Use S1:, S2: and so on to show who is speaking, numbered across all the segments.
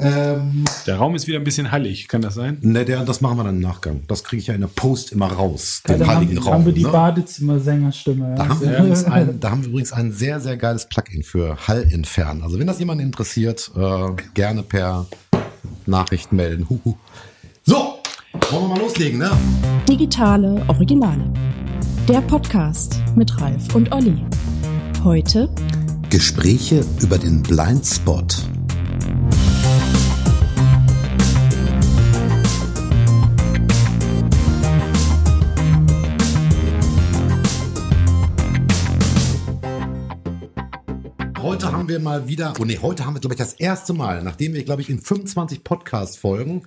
S1: Ähm,
S2: Der Raum ist wieder ein bisschen hallig, kann das sein?
S1: ne, der, das machen wir dann im Nachgang. Das kriege ich ja in der Post immer raus.
S3: Ja,
S1: Den
S3: dann
S1: heiligen
S3: haben,
S1: Raum.
S3: haben wir die
S1: ne?
S3: Badezimmer-Sängerstimme.
S1: Da haben, wir übrigens ein, da haben wir übrigens ein sehr, sehr geiles Plugin für Hall entfernen. Also wenn das jemand interessiert, äh, gerne per Nachricht melden. Huhu. So, wollen wir mal loslegen, ne?
S4: Digitale Originale. Der Podcast mit Ralf und Olli. Heute
S1: Gespräche über den Blindspot. Heute haben wir mal wieder, oh nee, heute haben wir, glaube ich, das erste Mal, nachdem wir, glaube ich, in 25 Podcast-Folgen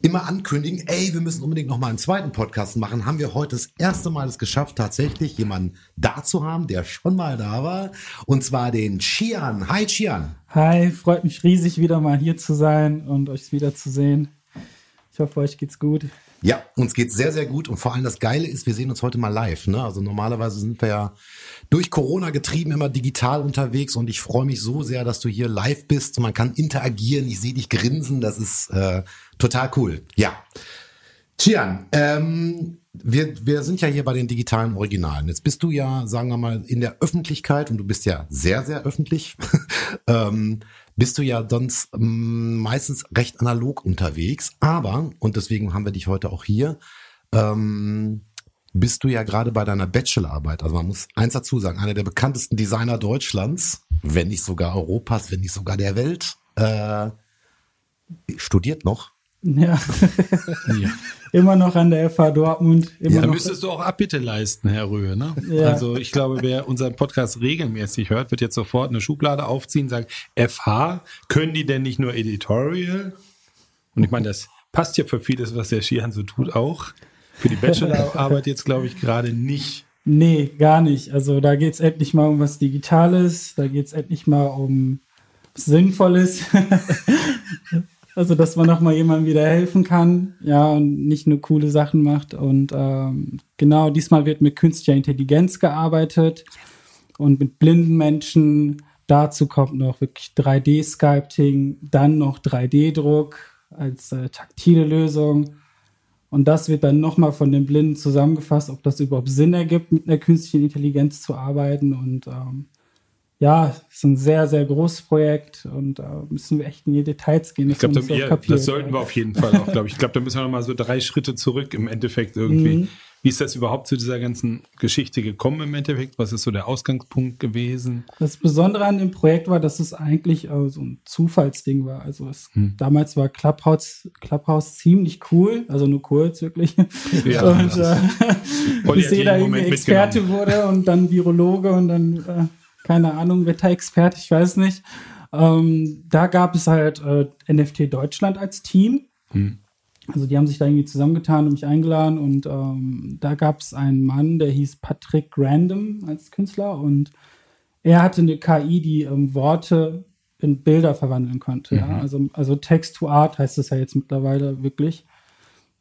S1: immer ankündigen, ey, wir müssen unbedingt noch mal einen zweiten Podcast machen, haben wir heute das erste Mal es geschafft, tatsächlich jemanden da zu haben, der schon mal da war. Und zwar den Chian. Hi, Chian.
S3: Hi, freut mich riesig, wieder mal hier zu sein und euch wiederzusehen. Ich hoffe, euch geht's gut.
S1: Ja, uns geht's sehr, sehr gut. Und vor allem das Geile ist, wir sehen uns heute mal live. Ne? Also normalerweise sind wir ja durch Corona getrieben immer digital unterwegs. Und ich freue mich so sehr, dass du hier live bist. Man kann interagieren. Ich sehe dich grinsen. Das ist äh, total cool. Ja. Chian, ähm, wir, wir sind ja hier bei den digitalen Originalen. Jetzt bist du ja, sagen wir mal, in der Öffentlichkeit und du bist ja sehr, sehr öffentlich. ähm, bist du ja sonst ähm, meistens recht analog unterwegs. Aber, und deswegen haben wir dich heute auch hier, ähm, bist du ja gerade bei deiner Bachelorarbeit. Also man muss eins dazu sagen, einer der bekanntesten Designer Deutschlands, wenn nicht sogar Europas, wenn nicht sogar der Welt, äh, studiert noch.
S3: Ja,
S2: Ja.
S3: immer noch an der FH Dortmund. Immer
S2: Da
S3: noch,
S2: müsstest du auch Abbitte leisten, Herr Röhe. Ne?
S3: Ja.
S2: Also ich glaube, wer unseren Podcast regelmäßig hört, wird jetzt sofort eine Schublade aufziehen und sagen, FH, können die denn nicht nur Editorial? Und ich meine, das passt ja für vieles, was der Schihan so tut, auch. Für die Bachelorarbeit jetzt, glaube ich, gerade nicht.
S3: nee, gar nicht. Also da geht's endlich mal um was Digitales, da geht's endlich mal um was Sinnvolles. also, dass man noch mal jemandem wieder helfen kann, ja, und nicht nur coole Sachen macht. Und ähm, genau, diesmal wird mit künstlicher Intelligenz gearbeitet und mit blinden Menschen. Dazu kommt noch wirklich 3D-Sculpting, dann noch 3D-Druck als äh, taktile Lösung. Und das wird dann nochmal von den Blinden zusammengefasst, ob das überhaupt Sinn ergibt, mit einer künstlichen Intelligenz zu arbeiten. Und ähm, ja, es ist ein sehr, sehr großes Projekt und da müssen wir echt in die Details gehen.
S2: Ich glaube,
S3: dass
S2: da,
S3: man
S2: ja, das sollten wir auf jeden Fall auch, glaube ich. Ich glaube, da müssen wir noch mal so drei Schritte zurück im Endeffekt irgendwie.
S3: Mhm.
S2: Wie ist das überhaupt zu dieser ganzen Geschichte gekommen im Endeffekt? Was ist so der Ausgangspunkt gewesen?
S3: Das Besondere an dem Projekt war, dass es eigentlich äh, so ein Zufallsding war. Also es,
S2: Hm.
S3: damals war Clubhouse, Clubhouse ziemlich cool, also nur kurz wirklich.
S2: Ja,
S3: und äh, bis jeder
S2: jeden
S3: irgendwie Experte wurde und dann Virologe und dann, äh, keine Ahnung, Wetterexperte, ich weiß nicht. Ähm, da gab es halt äh, NFT Deutschland als Team.
S2: Hm.
S3: Also die haben sich da irgendwie zusammengetan und mich eingeladen und ähm, da gab es einen Mann, der hieß Patrick Random als Künstler und er hatte eine KI, die ähm, Worte in Bilder verwandeln konnte. Ja? Also, also Text to Art heißt es ja jetzt mittlerweile wirklich.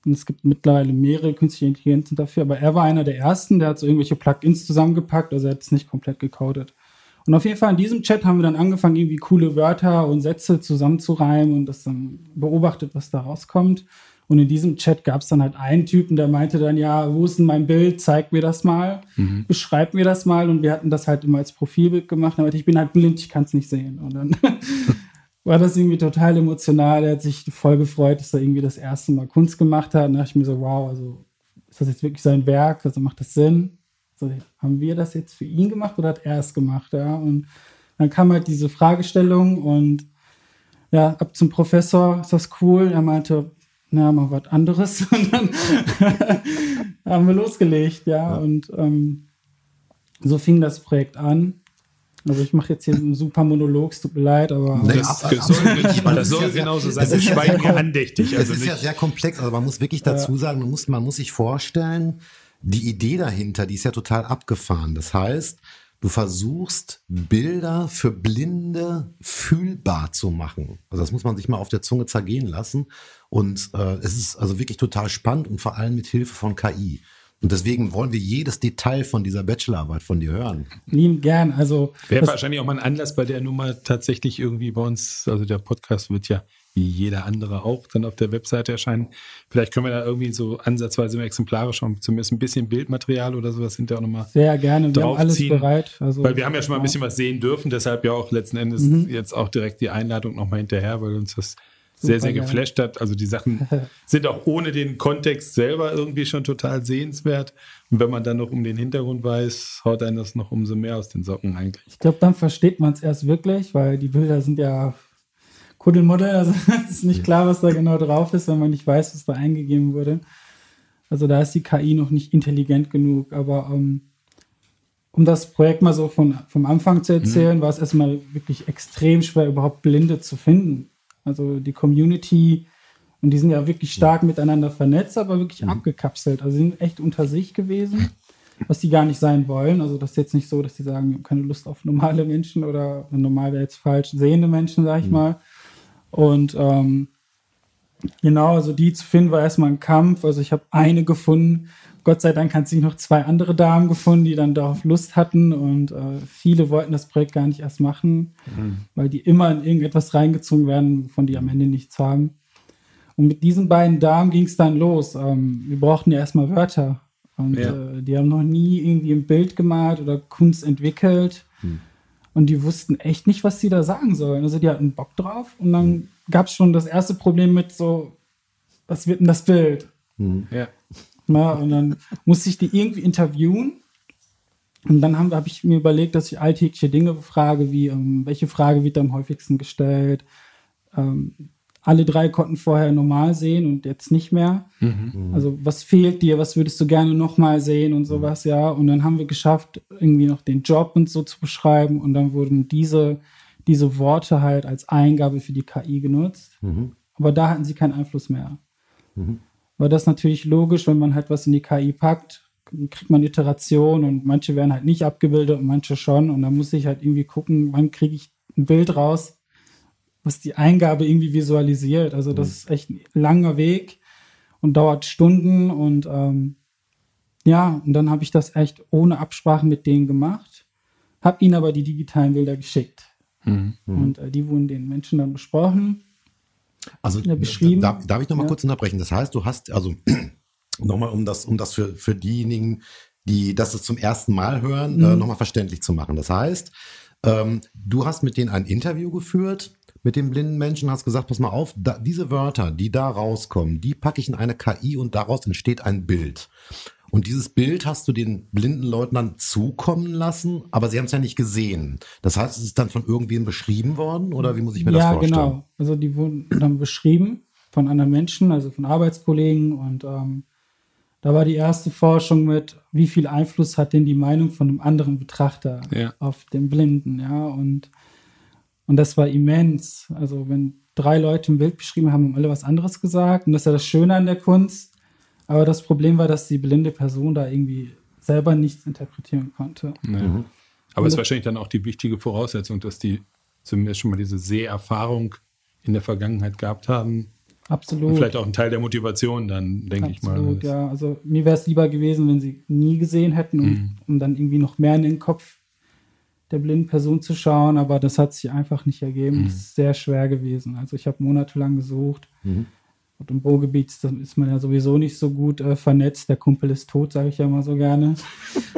S3: Und es gibt mittlerweile mehrere künstliche Intelligenzen dafür, aber er war einer der ersten, der hat so irgendwelche Plugins zusammengepackt, also er hat es nicht komplett gecodet. Und auf jeden Fall in diesem Chat haben wir dann angefangen, irgendwie coole Wörter und Sätze zusammenzureimen und das dann beobachtet, was da rauskommt. Und in diesem Chat gab es dann halt einen Typen, der meinte dann, ja, wo ist denn mein Bild? Zeig mir das mal, beschreib mir das mal. Und wir hatten das halt immer als Profilbild gemacht. Aber ich bin halt blind, ich kann es nicht sehen. Und dann war das irgendwie total emotional. Er hat sich voll gefreut, dass er irgendwie das erste Mal Kunst gemacht hat. Und da dachte ich mir so, wow, also ist das jetzt wirklich sein Werk? Also macht das Sinn? So, haben wir das jetzt für ihn gemacht oder hat er es gemacht? Ja, und dann kam halt diese Fragestellung und ja, ab zum Professor, ist das cool? Er meinte, na, mal was anderes. Und dann haben wir losgelegt, ja. Und ähm, so fing das Projekt an. Also ich mache jetzt hier einen super Monolog, es tut mir leid, aber
S1: Nee,
S2: Das,
S1: ab-
S2: das soll,
S1: nicht,
S2: das
S1: das ist
S2: soll
S1: ja sehr-
S2: genauso sein.
S1: das
S2: Wir
S1: ist ja
S2: schweigen
S1: sehr
S2: hier andächtig.
S1: Es
S2: Also
S1: ist ja
S2: nicht,
S1: sehr komplex, also man muss wirklich dazu sagen, man muss, man muss sich vorstellen, die Idee dahinter, die ist ja total abgefahren. Das heißt, du versuchst Bilder für Blinde fühlbar zu machen. Also das muss man sich mal auf der Zunge zergehen lassen. Und äh, es ist also wirklich total spannend und vor allem mit Hilfe von KI. Und deswegen wollen wir jedes Detail von dieser Bachelorarbeit von dir hören.
S3: Lieben gern. Also
S2: Wäre wahrscheinlich auch mal ein Anlass bei der Nummer tatsächlich irgendwie bei uns, also der Podcast wird ja wie jeder andere auch dann auf der Webseite erscheinen. Vielleicht können wir da irgendwie so ansatzweise im Exemplare schon zumindest ein bisschen Bildmaterial oder sowas hinterher auch nochmal
S3: sehr gerne. Wir haben alles bereit. Also,
S2: Weil wir haben ja schon mal ein bisschen was sehen dürfen, deshalb ja auch letzten Endes
S3: Mhm.
S2: jetzt auch direkt die Einladung nochmal hinterher, weil uns das sehr, sehr geflasht hat. Also die Sachen sind auch ohne den Kontext selber irgendwie schon total sehenswert. Und wenn man dann noch um den Hintergrund weiß, haut einen das noch umso mehr aus den Socken eigentlich.
S3: Ich glaube, dann versteht man es erst wirklich, weil die Bilder sind ja Kuddelmuddel. Also es ist nicht klar, was da genau drauf ist, wenn man nicht weiß, was da eingegeben wurde. Also da ist die KI noch nicht intelligent genug. Aber ähm, um das Projekt mal so von, vom Anfang zu erzählen, war es erstmal wirklich extrem schwer, überhaupt Blinde zu finden. Also die Community, und die sind ja wirklich stark miteinander vernetzt, aber wirklich abgekapselt. Also sie sind echt unter sich gewesen, was die gar nicht sein wollen. Also das ist jetzt nicht so, dass die sagen, wir haben keine Lust auf normale Menschen oder normal wäre jetzt falsch, sehende Menschen, sag ich mal. Und ähm, genau, also die zu finden war erstmal ein Kampf. Also ich habe eine gefunden. Gott sei Dank hat sich noch zwei andere Damen gefunden, die dann darauf Lust hatten. Und äh, viele wollten das Projekt gar nicht erst machen, weil die immer in irgendetwas reingezogen werden, wovon die am Ende nichts haben. Und mit diesen beiden Damen ging es dann los. Ähm, wir brauchten ja erstmal Wörter. Und
S2: Ja.
S3: äh, die haben noch nie irgendwie ein Bild gemalt oder Kunst entwickelt. Und die wussten echt nicht, was sie da sagen sollen. Also die hatten Bock drauf. Und dann gab es schon das erste Problem mit so, was wird denn das Bild?
S2: Ja.
S3: Na, und dann musste ich die irgendwie interviewen. Und dann habe hab ich mir überlegt, dass ich alltägliche Dinge frage, wie ähm, welche Frage wird am häufigsten gestellt. Ähm, alle drei konnten vorher normal sehen und jetzt nicht mehr. Also was fehlt dir, was würdest du gerne nochmal sehen und sowas, ja. Und dann haben wir geschafft, irgendwie noch den Job und so zu beschreiben. Und dann wurden diese, diese Worte halt als Eingabe für die KI genutzt. Aber da hatten sie keinen Einfluss mehr. Weil das ist natürlich logisch, wenn man halt was in die KI packt, kriegt man Iteration und manche werden halt nicht abgebildet und manche schon. Und dann muss ich halt irgendwie gucken, wann kriege ich ein Bild raus, was die Eingabe irgendwie visualisiert. Also das ist echt ein langer Weg und dauert Stunden und ähm, ja, und dann habe ich das echt ohne Absprache mit denen gemacht, habe ihnen aber die digitalen Bilder geschickt. Und äh, die wurden den Menschen dann besprochen.
S1: Also
S3: beschrieben.
S1: Darf, darf ich noch mal
S3: Ja.
S1: kurz unterbrechen? Das heißt, du hast also nochmal, um das, um das für, für diejenigen, die das zum ersten Mal hören,
S3: Mhm.
S1: äh, nochmal verständlich zu machen. Das heißt, ähm, du hast mit denen ein Interview geführt mit den blinden Menschen, hast gesagt, pass mal auf, da, diese Wörter, die da rauskommen, die packe ich in eine KI und daraus entsteht ein Bild. Und dieses Bild hast du den blinden Leuten dann zukommen lassen, aber sie haben es ja nicht gesehen. Das heißt, es ist dann von irgendwem beschrieben worden oder wie muss ich mir das
S3: ja,
S1: vorstellen?
S3: genau. Also die wurden dann beschrieben von anderen Menschen, also von Arbeitskollegen. Und ähm, da war die erste Forschung mit, wie viel Einfluss hat denn die Meinung von einem anderen Betrachter
S2: Ja.
S3: auf den Blinden, ja. Und, und das war immens. Also wenn drei Leute ein Bild beschrieben haben, haben alle was anderes gesagt. Und das ist ja das Schöne an der Kunst. Aber das Problem war, dass die blinde Person da irgendwie selber nichts interpretieren konnte.
S2: Ja. Aber es ist wahrscheinlich dann auch die wichtige Voraussetzung, dass die zumindest schon mal diese Seherfahrung in der Vergangenheit gehabt haben.
S3: Absolut.
S2: Und vielleicht auch ein Teil der Motivation dann, denke ich mal.
S3: Absolut, ja. Also mir wäre es lieber gewesen, wenn sie nie gesehen hätten, um,
S2: Mhm.
S3: um dann irgendwie noch mehr in den Kopf der blinden Person zu schauen, aber das hat sich einfach nicht ergeben.
S2: Mhm.
S3: Das ist sehr schwer gewesen. Also ich habe monatelang gesucht.
S1: Mhm.
S3: Und im Ruhrgebiet ist man ja sowieso nicht so gut äh, vernetzt. Der Kumpel ist tot, sage ich ja immer so gerne.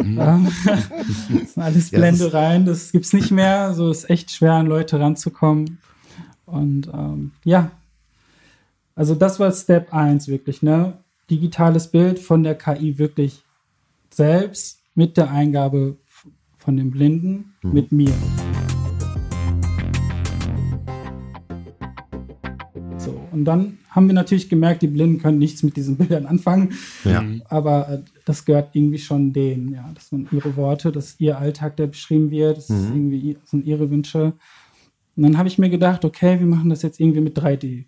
S2: Mhm.
S3: Ähm, das sind alles Blendereien, das gibt's nicht mehr. So ist echt schwer, an Leute ranzukommen. Und ähm, ja, also das war Step 1 wirklich, ne? Digitales Bild von der KI wirklich selbst mit der Eingabe von dem Blinden mit mir. So, und dann haben wir natürlich gemerkt, die Blinden können nichts mit diesen Bildern anfangen,
S1: Ja.
S3: aber äh, das gehört irgendwie schon denen, ja. Das sind ihre Worte, das ist ihr Alltag, der beschrieben wird, das ist irgendwie, sind ihre Wünsche. Und dann habe ich mir gedacht, okay, wir machen das jetzt irgendwie mit 3D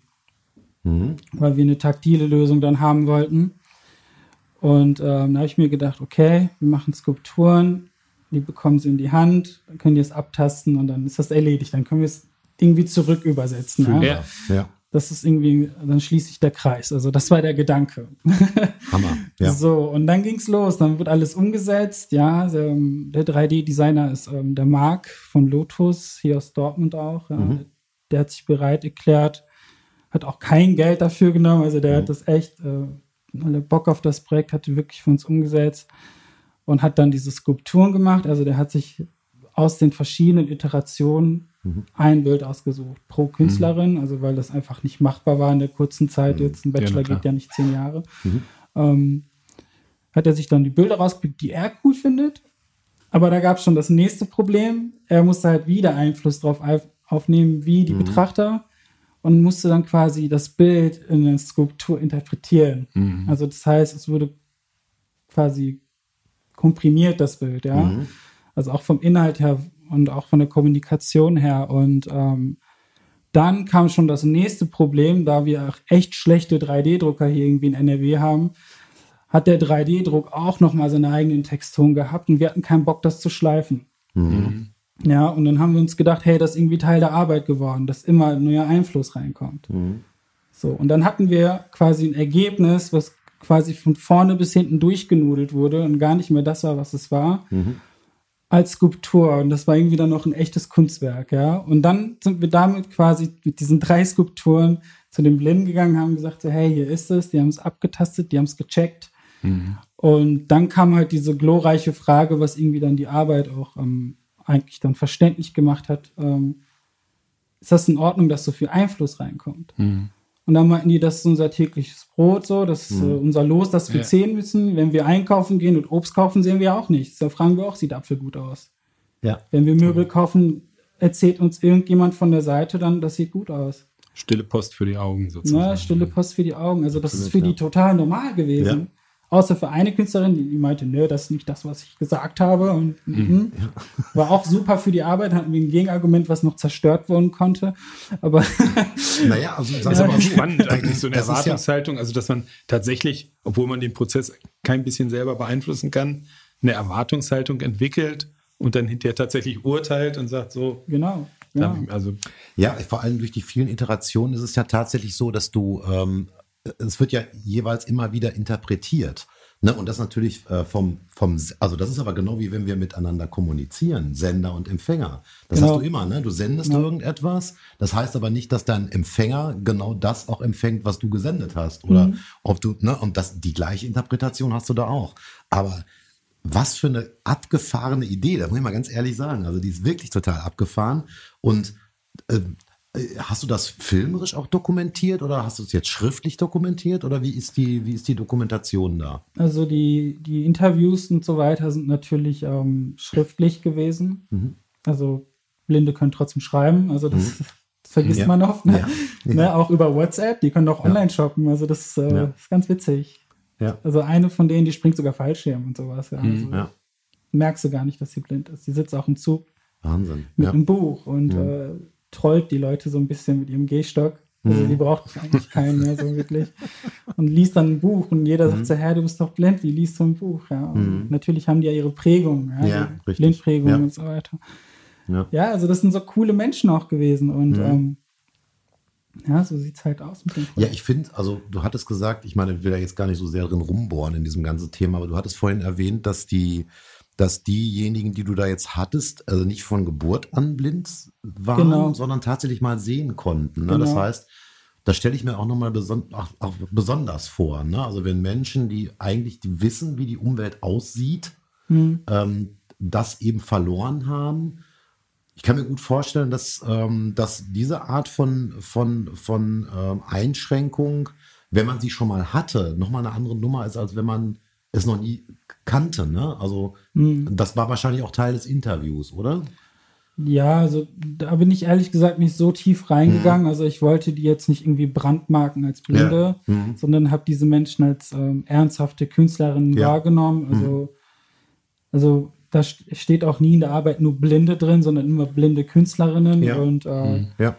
S1: Mhm.
S3: weil wir eine taktile Lösung dann haben wollten. Und ähm, da habe ich mir gedacht, okay, wir machen Skulpturen, die bekommen sie in die Hand, dann können die es abtasten und dann ist das erledigt. Dann können wir es irgendwie zurück übersetzen. Ja?
S2: Ja.
S1: Ja.
S3: Das ist irgendwie, dann schließt sich der Kreis. Also das war der Gedanke.
S1: Hammer. Ja.
S3: So, und dann ging's los. Dann wird alles umgesetzt. Ja, der, der 3D-Designer ist ähm, der Marc von Lotus, hier aus Dortmund auch. Ja.
S1: Mhm.
S3: Der hat sich bereit erklärt, hat auch kein Geld dafür genommen. Also der
S1: Mhm.
S3: hat das echt, äh, alle Bock auf das Projekt, hat wirklich für uns umgesetzt und hat dann diese Skulpturen gemacht. Also der hat sich aus den verschiedenen Iterationen
S1: Mhm.
S3: ein Bild ausgesucht pro Künstlerin, also weil das einfach nicht machbar war in der kurzen Zeit. Jetzt ein
S2: Ja,
S3: Bachelor
S2: klar.
S3: geht ja nicht zehn Jahre.
S1: Mhm.
S3: Ähm, hat er sich dann die Bilder rausgepickt, die er cool findet. Aber da gab es schon das nächste Problem. Er musste halt wieder Einfluss drauf auf, aufnehmen, wie die
S1: Mhm.
S3: Betrachter und musste dann quasi das Bild in eine Skulptur interpretieren.
S2: Mhm.
S3: Also das heißt, es wurde quasi komprimiert, das Bild, ja.
S1: Mhm.
S3: Also auch vom Inhalt her und auch von der Kommunikation her. Und ähm, dann kam schon das nächste Problem, da wir auch echt schlechte 3D-Drucker hier irgendwie in NRW haben, hat der 3D-Druck auch nochmal seine eigenen Texturen gehabt und wir hatten keinen Bock, das zu schleifen.
S1: Mhm.
S3: Ja, und dann haben wir uns gedacht, hey, das ist irgendwie Teil der Arbeit geworden, dass immer ein neuer Einfluss reinkommt.
S1: Mhm.
S3: So, und dann hatten wir quasi ein Ergebnis, was quasi von vorne bis hinten durchgenudelt wurde und gar nicht mehr das war, was es war,
S1: Mhm.
S3: Als Skulptur. Und das war irgendwie dann noch ein echtes Kunstwerk, ja. Und dann sind wir damit quasi mit diesen drei Skulpturen zu den Blinden gegangen, haben gesagt, so, hey, hier ist es, die haben es abgetastet, die haben es gecheckt.
S2: Mhm.
S3: Und dann kam halt diese glorreiche Frage, was irgendwie dann die Arbeit auch ähm, eigentlich dann verständlich gemacht hat. Ähm, ist das in Ordnung, dass so viel Einfluss reinkommt?
S2: Mhm.
S3: Und dann meinten die, das ist unser tägliches Brot, so, das ist äh, unser Los, das wir
S2: Ja.
S3: zählen müssen. Wenn wir einkaufen gehen und Obst kaufen, sehen wir auch nichts. Da fragen wir auch, sieht Apfel gut aus.
S1: Ja.
S3: Wenn wir Möbel kaufen, erzählt uns irgendjemand von der Seite dann, das sieht gut aus.
S2: Stille Post für die Augen sozusagen.
S3: Ne? Stille Post für die Augen. Also das ist
S1: Absolut,
S3: für
S1: ja.
S3: die total normal gewesen.
S1: Ja.
S3: Außer für eine Künstlerin, die, die meinte, nö, das ist nicht das, was ich gesagt habe. Und mhm. war auch super für die Arbeit, hatten wir ein Gegenargument, was noch zerstört werden konnte. Aber
S1: Naja, also
S2: Das ist aber auch spannend eigentlich, so eine
S1: das ja-
S2: Erwartungshaltung, also dass man tatsächlich, obwohl man den Prozess kein bisschen selber beeinflussen kann, eine Erwartungshaltung entwickelt und dann hinterher tatsächlich urteilt und sagt so,
S3: genau. Ja.
S2: also
S1: Ja, vor allem durch die vielen Iterationen ist es ja tatsächlich so, dass du, ähm, es wird ja jeweils immer wieder interpretiert. Ne? Und das natürlich äh, vom, vom, also das ist aber genau wie wenn wir miteinander kommunizieren, Sender und Empfänger. Das
S3: Genau.
S1: hast du immer, ne? Du sendest
S3: Ja.
S1: irgendetwas. Das heißt aber nicht, dass dein Empfänger genau das auch empfängt, was du gesendet hast. Oder
S3: Mhm.
S1: ob du, ne? Und das, die gleiche Interpretation hast du da auch. Aber was für eine abgefahrene Idee, das muss ich mal ganz ehrlich sagen. Also die ist wirklich total abgefahren. Und äh, hast du das filmerisch auch dokumentiert oder hast du es jetzt schriftlich dokumentiert oder wie ist die, wie ist die Dokumentation da?
S3: Also die, die Interviews und so weiter sind natürlich ähm, schriftlich gewesen.
S1: Mhm.
S3: Also Blinde können trotzdem schreiben. Also das, das vergisst
S1: Ja.
S3: man oft. Ne?
S1: Ja.
S3: Ne? Auch über WhatsApp. Die können auch online shoppen. Also das äh, ist ganz witzig.
S1: Ja.
S3: Also eine von denen, die springt sogar Fallschirm und sowas. Ja. Also
S1: Ja.
S3: Merkst du gar nicht, dass sie blind ist. Sie sitzt auch im Zug
S1: Wahnsinn.
S3: mit einem Buch und äh, trollt die Leute so ein bisschen mit ihrem Gehstock. Also
S1: Mhm.
S3: die braucht eigentlich keinen mehr so wirklich. Und liest dann ein Buch und jeder
S1: Mhm.
S3: sagt so, Herr, du bist doch blind, wie liest du ein Buch? Ja, und natürlich haben die ja ihre Prägung, ja,
S1: Ja.
S3: Blindprägung
S1: Ja.
S3: und so weiter.
S1: Ja.
S3: Ja, also das sind so coole Menschen auch gewesen und
S1: Mhm.
S3: ähm, ja, so sieht's halt aus mit dem
S1: Ja, ich finde, also du hattest gesagt, ich meine, ich will da jetzt gar nicht so sehr drin rumbohren in diesem ganzen Thema, aber du hattest vorhin erwähnt, dass die, dass diejenigen, die du da jetzt hattest, also nicht von Geburt an blind waren,
S3: Genau.
S1: sondern tatsächlich mal sehen konnten. Ne? Das
S3: Genau.
S1: heißt, das stelle ich mir auch nochmal beson auch, auch besonders vor. Ne? Also wenn Menschen, die eigentlich die wissen, wie die Umwelt aussieht,
S3: Hm.
S1: ähm, das eben verloren haben. Ich kann mir gut vorstellen, dass, ähm, dass diese Art von, von, von ähm, Einschränkung, wenn man sie schon mal hatte, nochmal eine andere Nummer ist, als wenn man es noch nie kannte. Ne? Also
S3: Hm.
S1: das war wahrscheinlich auch Teil des Interviews, oder?
S3: Ja, also da bin ich ehrlich gesagt nicht so tief reingegangen. Also ich wollte die jetzt nicht irgendwie brandmarken als Blinde,
S1: Ja. Mhm.
S3: sondern habe diese Menschen als ähm, ernsthafte Künstlerinnen
S1: Ja. Mhm.
S3: wahrgenommen. Also, also da st- steht auch nie in der Arbeit nur Blinde drin, sondern immer blinde Künstlerinnen.
S1: Ja.
S3: Und äh,
S1: Ja,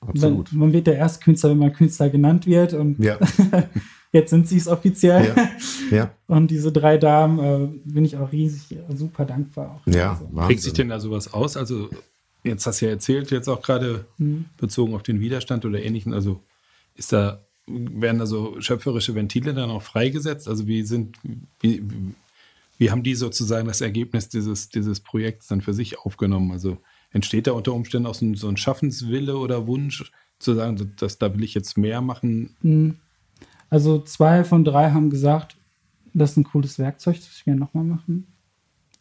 S1: absolut.
S3: wenn, man wird der erste Künstler, wenn man Künstler genannt wird. Und
S1: Ja,
S3: jetzt sind sie es offiziell.
S1: ja, ja,
S3: Und diese drei Damen äh, bin ich auch riesig äh, super dankbar. Auch.
S1: ja.
S3: Also,
S1: Wahnsinn.
S2: prägt sich denn da sowas aus? Also jetzt hast du ja erzählt, jetzt auch gerade
S3: Mhm.
S2: bezogen auf den Widerstand oder ähnlichen, also ist da, werden da so schöpferische Ventile dann auch freigesetzt? Also wie sind, wie, wie haben die sozusagen das Ergebnis dieses, dieses Projekts dann für sich aufgenommen? Also entsteht da unter Umständen auch so ein, so ein Schaffenswille oder Wunsch zu sagen, dass da will ich jetzt mehr machen?
S3: Also zwei von drei haben gesagt, das ist ein cooles Werkzeug, das ich gerne nochmal machen.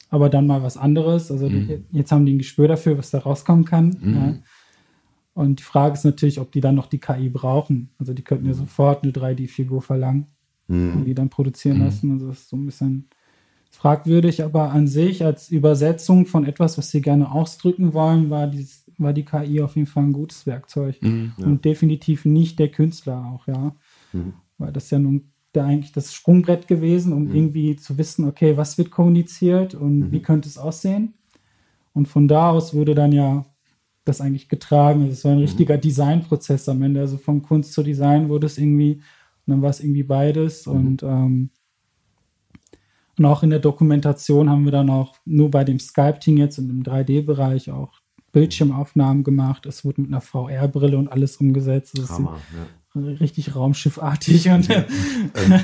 S3: Aber dann mal was anderes. Also
S2: Mhm.
S3: die, jetzt haben die ein Gespür dafür, was da rauskommen kann. Ja. Und die Frage ist natürlich, ob die dann noch die KI brauchen. Also die könnten ja sofort eine 3D-Figur verlangen und die dann produzieren lassen. Also das ist so ein bisschen fragwürdig, aber an sich als Übersetzung von etwas, was sie gerne ausdrücken wollen, war, dieses, war die KI auf jeden Fall ein gutes Werkzeug. Und definitiv nicht der Künstler auch, ja. Weil das ist ja nun der eigentlich das Sprungbrett gewesen, um irgendwie zu wissen, okay, was wird kommuniziert und wie könnte es aussehen. Und von da aus wurde dann ja das eigentlich getragen. Also es war ein richtiger Designprozess am Ende. Also von Kunst zu Design wurde es irgendwie, und dann war es irgendwie beides. Und, ähm, und auch in der Dokumentation haben wir dann auch nur bei dem Sculpting jetzt und im 3D-Bereich auch Bildschirmaufnahmen gemacht. Es wurde mit einer VR-Brille und alles umgesetzt. Also es
S1: Hammer,
S3: ist richtig raumschiffartig. Und,
S1: Ähm,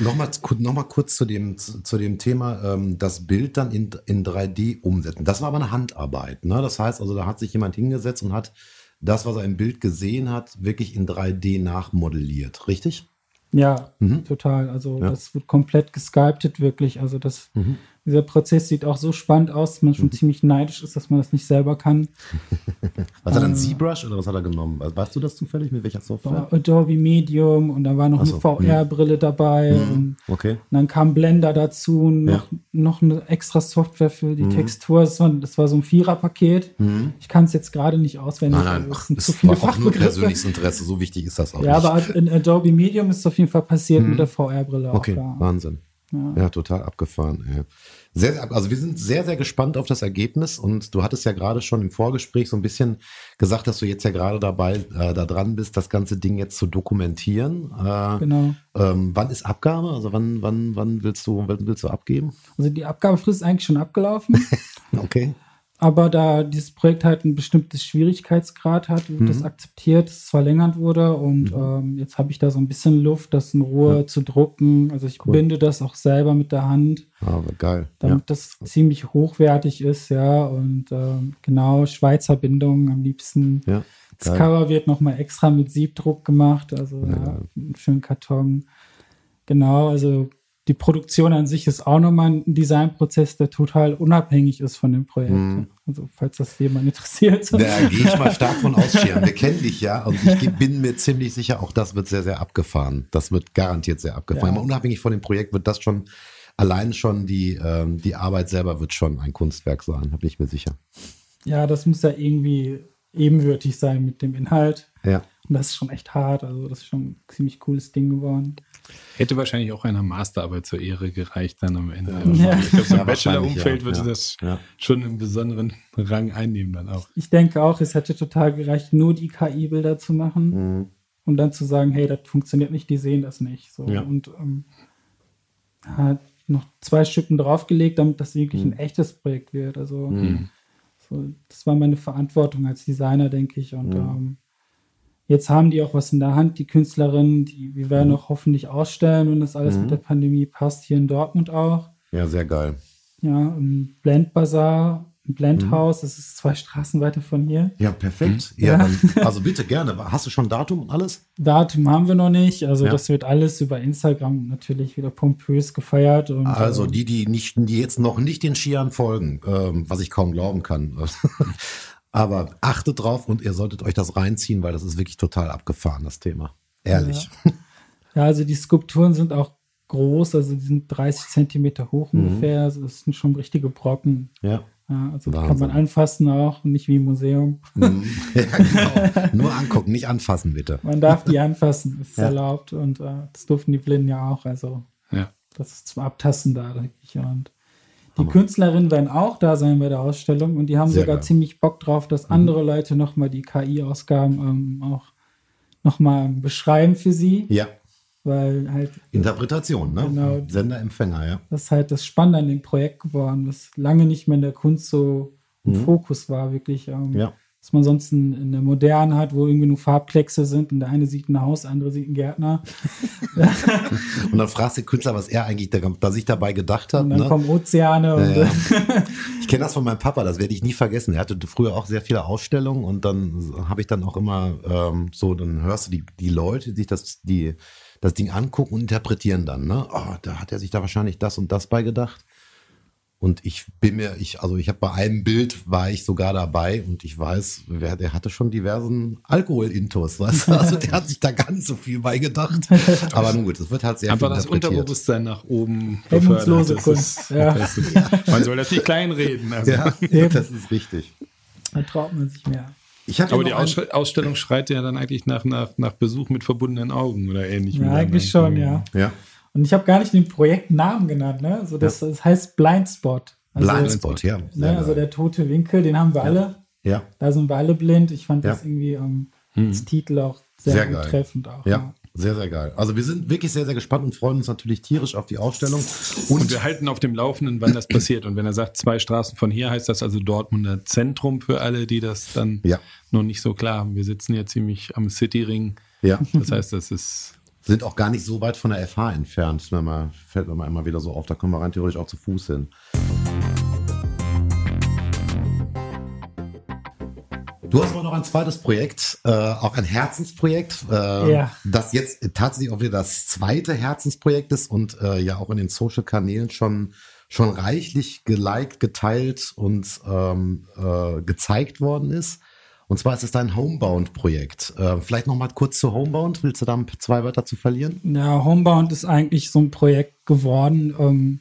S1: Nochmal noch mal kurz zu dem, zu, dem Thema, ähm, das Bild dann in, in 3D umsetzen. Das war aber eine Handarbeit. Ne? Das heißt also, da hat sich jemand hingesetzt und hat das, was er im Bild gesehen hat, wirklich in 3D nachmodelliert. Richtig?
S3: Ja,
S1: Mhm.
S3: total. Also
S1: Ja.
S3: das wird komplett gesculptet, wirklich. Also das,
S1: Mhm.
S3: Dieser Prozess sieht auch so spannend aus, dass man schon ziemlich neidisch ist, dass man das nicht selber kann.
S1: Was hat er dann ZBrush oder was hat er genommen? We- Weißt du das zufällig? Mit welcher Software?
S3: War Adobe Medium und da war noch
S1: so,
S3: eine VR-Brille dabei. Und
S1: Okay.
S3: dann kam Blender dazu, noch, noch eine extra Software für
S1: Mhm.
S3: die Textur. Das war, das war so ein Vierer-Paket. Ich kann es jetzt gerade nicht auswendig.
S1: Nein, nein, ach, das
S3: zu viele
S1: war auch nur persönliches Interesse. So wichtig ist das auch
S3: Ja,
S1: nicht.
S3: aber in Adobe Medium ist es auf jeden Fall passiert mit der VR-Brille auch
S1: Mhm. Okay. Wahnsinn. Ja. total abgefahren. Ey. Sehr, also wir sind sehr, sehr gespannt auf das Ergebnis und du hattest ja gerade schon im Vorgespräch so ein bisschen gesagt, dass du jetzt ja gerade dabei äh, da dran bist, das ganze Ding jetzt zu dokumentieren. Äh,
S3: Genau.
S1: ähm, wann ist Abgabe? Also wann, wann, wann willst du, wann willst du abgeben?
S3: Also die Abgabefrist ist eigentlich schon abgelaufen.
S1: Okay.
S3: Aber da dieses Projekt halt ein bestimmtes Schwierigkeitsgrad hat, wird das akzeptiert, es verlängert wurde. Und ähm, jetzt habe ich da so ein bisschen Luft, das in Ruhe zu drucken. Also ich binde das auch selber mit der Hand,
S1: Aber geil.
S3: damit
S1: Ja.
S3: das ziemlich hochwertig ist, ja. Und ähm, genau, Schweizer Bindung am liebsten.
S1: Ja.
S3: Das
S1: Geil.
S3: Cover wird nochmal extra mit Siebdruck gemacht, also ja, einen schönen Karton. Genau, also die Produktion an sich ist auch nochmal ein Designprozess, der total unabhängig ist von dem Projekt.
S1: Mhm.
S3: Also falls das jemand interessiert.
S1: Da gehe ich mal stark von aus, Shiran. Wir kennen dich ja und ich bin mir ziemlich sicher, auch das wird sehr, sehr abgefahren. Das wird garantiert sehr abgefahren.
S3: Ja.
S1: Aber unabhängig von dem Projekt wird das schon, allein schon die, ähm, die Arbeit selber wird schon ein Kunstwerk sein, da bin ich mir sicher.
S3: Ja, das muss ja irgendwie ebenwürdig sein mit dem Inhalt.
S1: Ja.
S3: Und das ist schon echt hart. Also das ist schon ein ziemlich cooles Ding geworden.
S2: Hätte wahrscheinlich auch einer Masterarbeit zur Ehre gereicht dann am Ende.
S3: Ja.
S2: Ich glaube, so
S1: Ja,
S2: im
S1: wahrscheinlich,
S2: Bachelor-Umfeld
S1: ja.
S2: würde
S1: Ja.
S2: das
S1: Ja.
S2: schon einen besonderen Rang einnehmen dann auch.
S3: Ich denke auch, es hätte total gereicht, nur die KI-Bilder zu machen
S1: Mhm.
S3: und dann zu sagen, hey, das funktioniert nicht, die sehen das nicht. So.
S1: Ja.
S3: Und ähm, hat noch zwei Stücken draufgelegt, damit das wirklich
S1: Mhm.
S3: ein echtes Projekt wird. Also so, das war meine Verantwortung als Designer, denke ich. Und ähm, jetzt haben die auch was in der Hand, die Künstlerinnen, die wir werden auch hoffentlich ausstellen, wenn das alles mit der Pandemie passt, hier in Dortmund auch.
S1: ja, sehr geil.
S3: Ja, im Blendbazar, im Blendhaus, das ist zwei Straßen weiter von hier.
S1: Ja, perfekt. Ja,
S3: Ja.
S1: Dann, also bitte gerne. Hast du schon Datum und alles?
S3: Datum haben wir noch nicht. Also
S1: Ja.
S3: das wird alles über Instagram natürlich wieder pompös gefeiert. Und,
S1: Also
S3: ähm,
S1: die, die nicht, die jetzt noch nicht den Skiern folgen, ähm, was ich kaum glauben kann. Aber achtet drauf und ihr solltet euch das reinziehen, weil das ist wirklich total abgefahren, das Thema. Ehrlich.
S3: ja, also die Skulpturen sind auch groß, also die sind 30 Zentimeter hoch ungefähr. Also das sind schon richtige Brocken.
S1: Ja.
S3: Ja, also die kann man anfassen auch, nicht wie im Museum.
S1: Mhm. ja, genau. Nur angucken, nicht anfassen, bitte.
S3: Man darf die anfassen, ist
S1: Ja.
S3: erlaubt. Und äh, das durften die Blinden ja auch. Also
S2: Ja.
S3: das ist zum Abtasten da, denke ich. Und die Künstlerinnen werden auch da sein bei der Ausstellung und die haben
S1: Sehr
S3: sogar
S1: geil. Mhm.
S3: ziemlich Bock drauf, dass andere Leute nochmal die KI-Ausgaben ähm, auch nochmal beschreiben für sie,
S1: Ja.
S3: weil halt
S1: Interpretation, ne?
S3: Genau.
S1: Sender, Empfänger, ja.
S3: das ist halt das Spannende an dem Projekt geworden, was lange nicht mehr in der Kunst so im Fokus war, wirklich ähm,
S1: Mhm. Ja.
S3: Was man sonst in, in der Modernen hat, wo irgendwie nur Farbplexe sind und der eine sieht ein Haus, der andere sieht einen Gärtner.
S1: und dann fragst du den Künstler, was er eigentlich da, da sich dabei gedacht hat.
S3: Und dann
S1: ne?
S3: kommen Ozeane.
S1: Ja, ja. Ich kenne das von meinem Papa, das werde ich nie vergessen. Er hatte früher auch sehr viele Ausstellungen und dann habe ich dann auch immer ähm, so, dann hörst du die, die Leute, die sich das, die, das Ding angucken und interpretieren dann, ne? Oh, da hat er sich da wahrscheinlich das und das bei gedacht. Und ich bin mir, ich, also ich habe bei einem Bild war ich sogar dabei und ich weiß, wer, der hatte schon diversen Alkohol-Intos, weißt du? Also der hat sich da gar nicht so viel bei gedacht. Aber nun gut, es wird halt sehr
S2: Einfach
S1: viel
S2: das. Unterbewusstsein nach oben
S3: Hemmungslose Kunst,
S2: ist,
S3: ja.
S2: ist, man soll das nicht kleinreden. Also.
S1: Ja,
S3: Eben.
S1: das ist richtig.
S3: Da traut man sich mehr.
S2: Aber die Aussch- Ausstellung schreit ja dann eigentlich nach, nach, nach Besuch mit verbundenen Augen oder ähnlich.
S3: Ja, eigentlich schon, ja.
S1: ja.
S3: Und ich habe gar nicht den Projektnamen genannt, ne? Also das, das heißt Blindspot. Also,
S1: Blindspot, ja.
S3: Ne, also der tote Winkel, den haben wir alle.
S1: ja,
S3: Da sind wir alle blind. Ich fand
S1: Ja.
S3: das irgendwie ähm, als Titel auch sehr,
S1: Sehr geil.
S3: treffend auch.
S1: ja, sehr, sehr geil. Also wir sind wirklich sehr, sehr gespannt und freuen uns natürlich tierisch auf die Ausstellung.
S2: Und
S1: Und
S2: wir halten auf dem Laufenden, wann das passiert. Und wenn er sagt, zwei Straßen von hier, heißt das also Dortmunder Zentrum für alle, die das dann
S1: Ja.
S2: noch nicht so klar haben. Wir sitzen hier ziemlich am Cityring.
S1: ja,
S2: Das heißt, das ist
S1: sind auch gar nicht so weit von der FH entfernt. Das mir mal, fällt mir mal immer wieder so auf. Da können wir rein theoretisch auch zu Fuß hin. Du hast aber noch ein zweites Projekt, äh, auch ein Herzensprojekt, äh,
S3: Ja.
S1: das jetzt tatsächlich auch wieder das zweite Herzensprojekt ist und äh, ja auch in den Social-Kanälen schon schon reichlich geliked, geteilt und ähm, äh, gezeigt worden ist. Und zwar ist es dein Homebound-Projekt. Äh, vielleicht noch mal kurz zu Homebound. Willst du da zwei Wörter zu verlieren?
S3: Ja, Homebound ist eigentlich so ein Projekt geworden, ähm,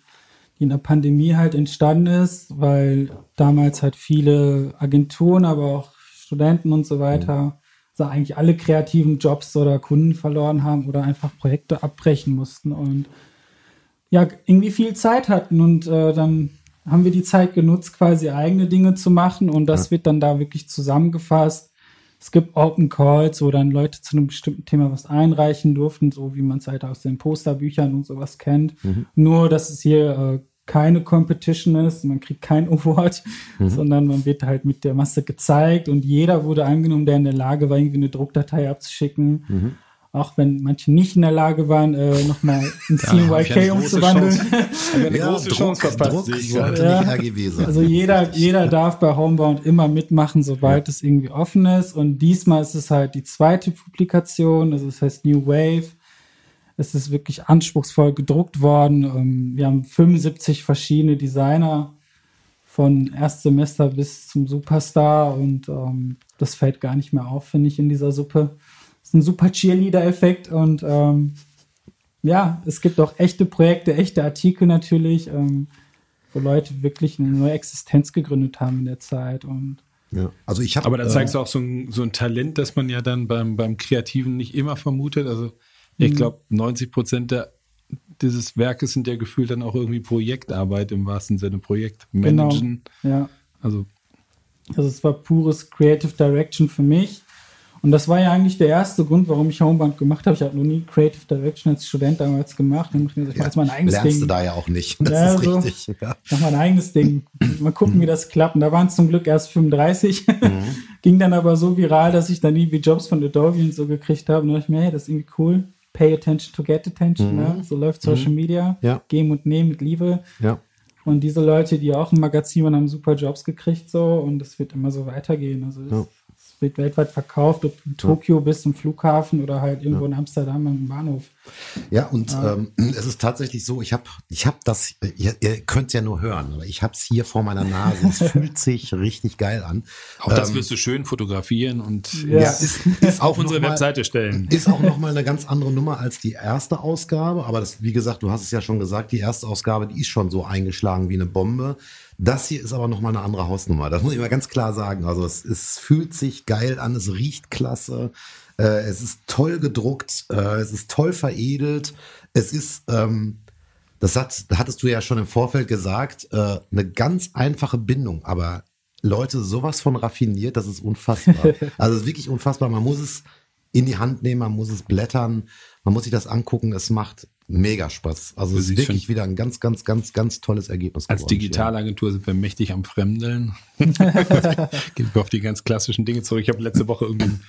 S3: die in der Pandemie halt entstanden ist, weil damals halt viele Agenturen, aber auch Studenten und so weiter, also eigentlich alle kreativen Jobs oder Kunden verloren haben oder einfach Projekte abbrechen mussten und ja, irgendwie viel Zeit hatten und äh, dann haben wir die Zeit genutzt, quasi eigene Dinge zu machen und das wird dann da wirklich zusammengefasst. Es gibt Open Calls, wo dann Leute zu einem bestimmten Thema was einreichen durften, so wie man es halt aus den Posterbüchern und sowas kennt. Nur, dass es hier äh, keine Competition ist, man kriegt kein Award, sondern man wird halt mit der Masse gezeigt und jeder wurde angenommen, der in der Lage war, irgendwie eine Druckdatei abzuschicken. Auch wenn manche nicht in der Lage waren, äh, nochmal
S2: eine
S3: CYK
S2: große
S3: umzuwandeln.
S2: Chance. Große verpasst,
S1: Druck
S2: ich.
S3: Ja.
S1: nicht sein.
S3: Also jeder, jeder darf bei Homebound immer mitmachen, sobald es irgendwie offen ist. Und diesmal ist es halt die zweite Publikation, also es heißt New Wave. Es ist wirklich anspruchsvoll gedruckt worden. Ähm, Wir haben 75 verschiedene Designer von Erstsemester bis zum Superstar und ähm, das fällt gar nicht mehr auf, finde ich, in dieser Suppe. Das ist ein super Cheerleader-Effekt und ähm, ja, es gibt auch echte Projekte, echte Artikel natürlich, ähm, wo Leute wirklich eine neue Existenz gegründet haben in der Zeit und
S1: ja. Also ich habe.
S2: Aber da zeigst du auch so ein, so ein Talent, das man ja dann beim, beim Kreativen nicht immer vermutet. Also ich glaube, 90 Prozent der, dieses Werkes sind ja gefühlt dann auch irgendwie Projektarbeit im wahrsten Sinne, Projektmanagen.
S3: ja.
S2: Also
S3: Also es war pures Creative Direction für mich. Und das war ja eigentlich der erste Grund, warum ich Homeband gemacht habe. Ich habe noch nie Creative Direction als Student damals gemacht. Dann ich mir, mache jetzt mein eigenes
S1: lernst
S3: Ding.
S1: du da ja auch nicht. Das
S3: Ja,
S1: ist
S3: so.
S1: richtig. Ja.
S3: Ich mache mein eigenes Ding. Mal gucken, wie das klappt. Und da waren es zum Glück erst 35.
S1: Mhm.
S3: Ging dann aber so viral, dass ich dann irgendwie Jobs von Adobe und so gekriegt habe. Und da dachte ich mir, hey, das ist irgendwie cool. Pay attention to get attention. Ne? So läuft Social Media.
S1: Mhm. Ja.
S3: Geben und nehmen mit Liebe.
S1: ja.
S3: Und diese Leute, die auch im Magazin waren, haben super Jobs gekriegt so und es wird immer so weitergehen. Also es,
S1: Ja.
S3: Wird weltweit verkauft, ob du in Tokio bist, im Flughafen oder halt irgendwo in Amsterdam am Bahnhof.
S1: Ja, und ähm, es ist tatsächlich so, ich habe ich hab das, ihr, ihr könnt es ja nur hören, aber ich habe es hier vor meiner Nase. Es fühlt sich richtig geil an.
S2: auch das
S1: Ähm,
S2: wirst du schön fotografieren und
S3: Ja.
S1: ja, ist, ist
S2: auf unsere
S1: noch mal-
S2: Webseite stellen.
S1: Ist auch nochmal eine ganz andere Nummer als die erste Ausgabe. Aber das, wie gesagt, du hast es ja schon gesagt, die erste Ausgabe, die ist schon so eingeschlagen wie eine Bombe. Das hier ist aber nochmal eine andere Hausnummer. Das muss ich mal ganz klar sagen. Also es, es fühlt sich geil an, es riecht klasse, äh, es ist toll gedruckt, äh, es ist toll veredelt, es ist, ähm, das hat, hattest du ja schon im Vorfeld gesagt, äh, eine ganz einfache Bindung, aber Leute, sowas von raffiniert, das ist unfassbar. also es ist wirklich unfassbar. Man muss es in die Hand nehmen, man muss es blättern, man muss sich das angucken. Es macht mega Spaß. Also es ist wirklich wieder ein ganz, ganz, ganz, ganz tolles Ergebnis.
S2: Als Digitalagentur sind wir mächtig am Fremdeln. Gehen wir auf die ganz klassischen Dinge zurück. Ich habe letzte Woche irgendwie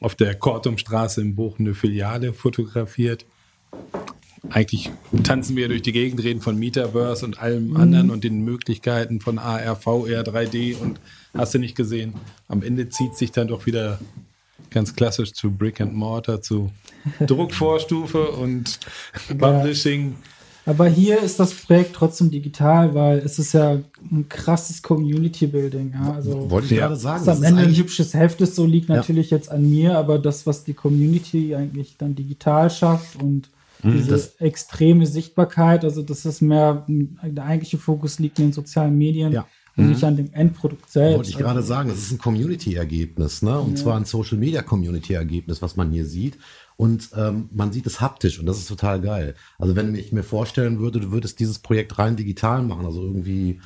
S2: auf der Kortumstraße in Bochum eine Filiale fotografiert. Eigentlich tanzen wir durch die Gegend, reden von Metaverse und allem mhm. anderen und den Möglichkeiten von AR, VR, 3D und hast du nicht gesehen. Am Ende zieht sich dann doch wieder ganz klassisch zu Brick and Mortar, zu Druckvorstufe und Publishing.
S3: Aber hier ist das Projekt trotzdem digital, weil es ist ja ein krasses Community Building. Ja? Also
S1: Wollte ich ja. gerade sagen.
S3: Dass am Ende ein hübsches Heft ist, so liegt natürlich ja. jetzt an mir, aber das, was die Community eigentlich dann digital schafft und mhm, diese das extreme Sichtbarkeit, also das ist mehr, der eigentliche Fokus liegt in den sozialen Medien. Ja und mhm. nicht an dem Endprodukt selbst.
S1: Wollte ich gerade sagen, es ist ein Community-Ergebnis, ne? Und ja. zwar ein Social-Media-Community-Ergebnis, was man hier sieht. Und ähm, man sieht es haptisch und das ist total geil. Also wenn ich mir vorstellen würde, du würdest dieses Projekt rein digital machen, also irgendwie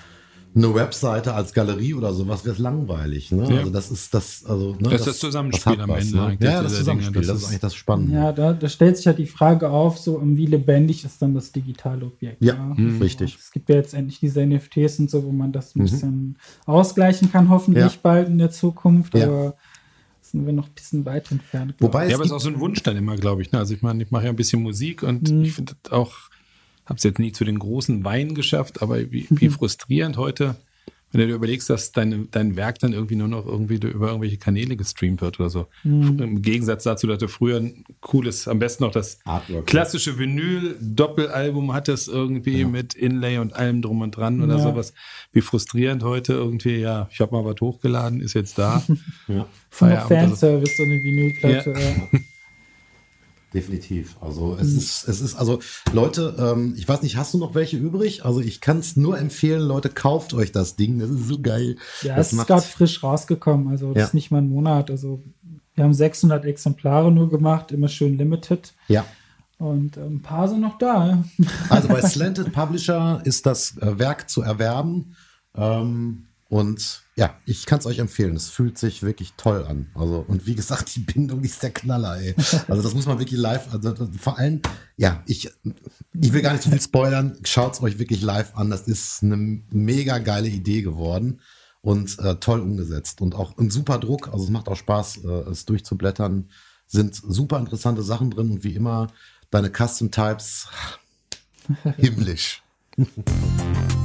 S1: eine Webseite als Galerie oder sowas wäre es langweilig. Ne? Ja. Also das ist das, also
S2: ne, das, ist das Zusammenspiel das am Ende.
S1: Ne? Ja, das Zusammenspiel, das, das, ist eigentlich das Spannende.
S3: Ja, da, da stellt sich ja die Frage auf, so wie lebendig ist dann das digitale Objekt.
S1: Ja, ja? Mhm. richtig.
S3: Es gibt ja jetzt endlich diese NFTs und so, wo man das ein mhm. bisschen ausgleichen kann, hoffentlich ja. bald in der Zukunft. Aber sind wir noch ein bisschen weit entfernt.
S2: Wobei ja, aber es ist auch so ein Wunsch dann immer, glaube ich. Ne? Also ich meine, ich mache ja ein bisschen Musik und mhm. ich finde auch habe es jetzt nie zu den großen Weinen geschafft, aber wie, wie mhm. frustrierend heute, wenn du dir überlegst, dass dein, dein Werk dann irgendwie nur noch irgendwie über irgendwelche Kanäle gestreamt wird oder so. Mhm. Im Gegensatz dazu, dass du früher ein cooles, am besten noch das Artwork, klassische Vinyl-Doppelalbum hattest, irgendwie ja. mit Inlay und allem drum und dran oder ja. sowas. Wie frustrierend heute irgendwie, ja, ich habe mal was hochgeladen, ist jetzt da.
S3: ja. Fanservice, so eine Vinylplatte. Ja.
S1: Definitiv. Also es mhm. ist, es ist, also Leute, ähm, ich weiß nicht, hast du noch welche übrig? Also ich kann es nur empfehlen, Leute, kauft euch das Ding. Das ist so geil.
S3: Ja, das es ist gerade frisch rausgekommen. Also das ja. ist nicht mal ein Monat. Also wir haben 600 Exemplare nur gemacht, immer schön limited.
S1: Ja.
S3: Und äh, ein paar sind noch da.
S1: Also bei Slanted Publisher ist das äh, Werk zu erwerben. Ähm, und ja, ich kann es euch empfehlen. Es fühlt sich wirklich toll an. Also, und wie gesagt, die Bindung ist der Knaller, ey. Also, das muss man wirklich live, also vor allem, ja, ich, ich will gar nicht so viel spoilern. Schaut es euch wirklich live an. Das ist eine mega geile Idee geworden und äh, toll umgesetzt. Und auch ein super Druck. Also, es macht auch Spaß, äh, es durchzublättern. Sind super interessante Sachen drin und wie immer, deine Custom Types himmlisch.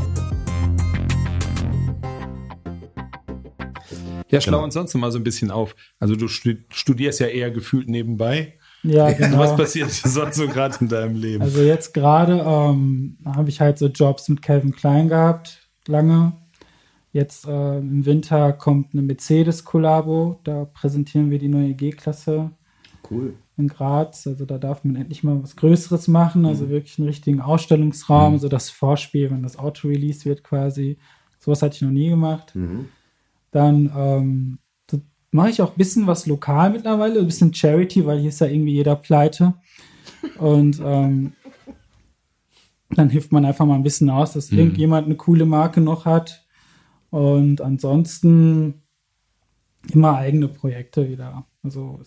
S2: Ja, schlau genau. uns sonst mal so ein bisschen auf. Also du studierst ja eher gefühlt nebenbei.
S3: Ja, genau.
S2: Was passiert sonst so gerade in deinem Leben?
S3: Also jetzt gerade ähm, habe ich halt so Jobs mit Calvin Klein gehabt, lange. Jetzt äh, im Winter kommt eine Mercedes-Kollabo. Da präsentieren wir die neue G-Klasse.
S1: Cool.
S3: In Graz. Also da darf man endlich mal was Größeres machen. Also mhm. wirklich einen richtigen Ausstellungsraum. Mhm. So das Vorspiel, wenn das Auto released wird quasi. Sowas hatte ich noch nie gemacht. Mhm. Dann ähm, mache ich auch ein bisschen was lokal mittlerweile, ein bisschen Charity, weil hier ist ja irgendwie jeder pleite. Und ähm, dann hilft man einfach mal ein bisschen aus, dass mhm. irgendjemand eine coole Marke noch hat. Und ansonsten immer eigene Projekte wieder. Also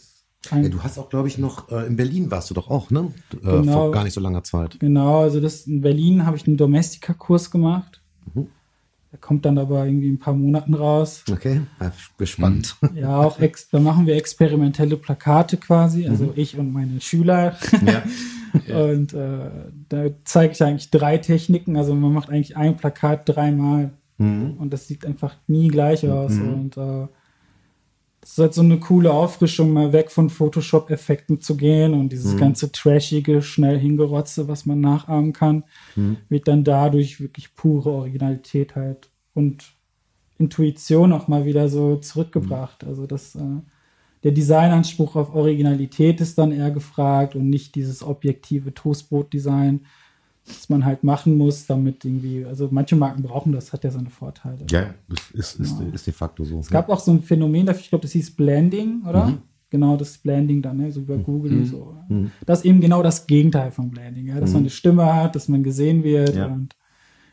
S1: ja, du hast auch, glaube ich, noch äh, in Berlin warst du doch auch, ne? Äh, genau, vor gar nicht so langer Zeit.
S3: Genau, also das in Berlin habe ich einen Domestika-Kurs gemacht. Mhm. Der kommt dann aber irgendwie ein paar Monaten raus.
S1: Okay, gespannt.
S3: Ja, auch ex da machen wir experimentelle Plakate quasi, also mhm. ich und meine Schüler. Ja. und äh, da zeige ich eigentlich drei Techniken. Also man macht eigentlich ein Plakat dreimal mhm. und das sieht einfach nie gleich aus. Mhm. Und äh, das ist halt so eine coole Auffrischung, mal weg von Photoshop-Effekten zu gehen und dieses mhm. ganze trashige, schnell hingerotze, was man nachahmen kann, mhm. wird dann dadurch wirklich pure Originalität halt und Intuition auch mal wieder so zurückgebracht. Mhm. Also das, äh, der Designanspruch auf Originalität ist dann eher gefragt und nicht dieses objektive Toastbrot-Design, was man halt machen muss, damit irgendwie, also manche Marken brauchen das, hat ja seine Vorteile.
S1: Ja, das ist, ist, genau. ist de facto so.
S3: Es gab auch so ein Phänomen dafür, ich glaube, das hieß Blending, oder? Mhm. Genau, das Blending dann, ne? so über mhm. Google mhm. und so. Mhm. Das ist eben genau das Gegenteil von Blending, ja? dass man mhm. eine Stimme hat, dass man gesehen wird ja. und